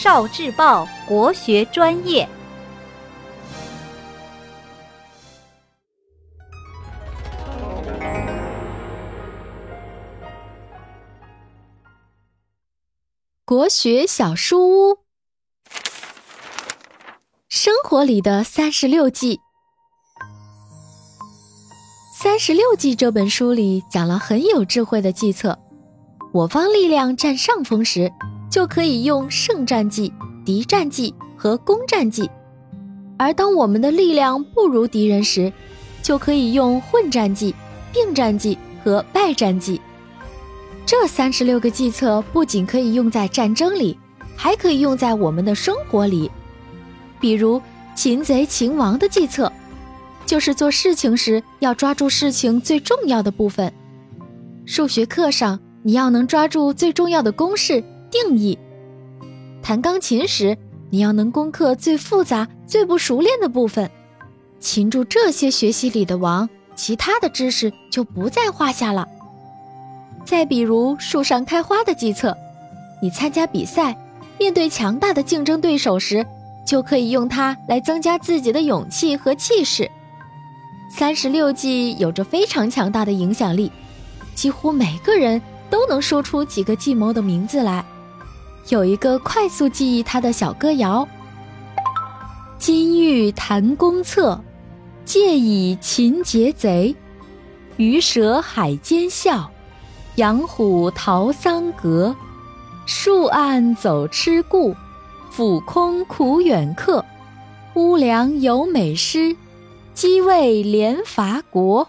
少智报国学专业。国学小书屋，生活里的三十六计。三十六计这本书里讲了很有智慧的计策。我方力量占上风时，就可以用胜战计、敌战计和攻战计；而当我们的力量不如敌人时，就可以用混战计、并战计和败战计。这三十六个计策不仅可以用在战争里，还可以用在我们的生活里。比如“擒贼擒王”的计策，就是做事情时要抓住事情最重要的部分。数学课上。你要能抓住最重要的公式定义，弹钢琴时你要能攻克最复杂、最不熟练的部分，擒住这些学习里的王，其他的知识就不在话下了。再比如树上开花的计策，你参加比赛，面对强大的竞争对手时，就可以用它来增加自己的勇气和气势。三十六计有着非常强大的影响力，几乎每个人。都能说出几个计谋的名字来。有一个快速记忆他的小歌谣：金玉谈公策，借以擒劫贼；鱼蛇海间笑，羊虎逃桑阁。树暗走痴故，俯空苦远客。屋梁有美诗，机位连伐国。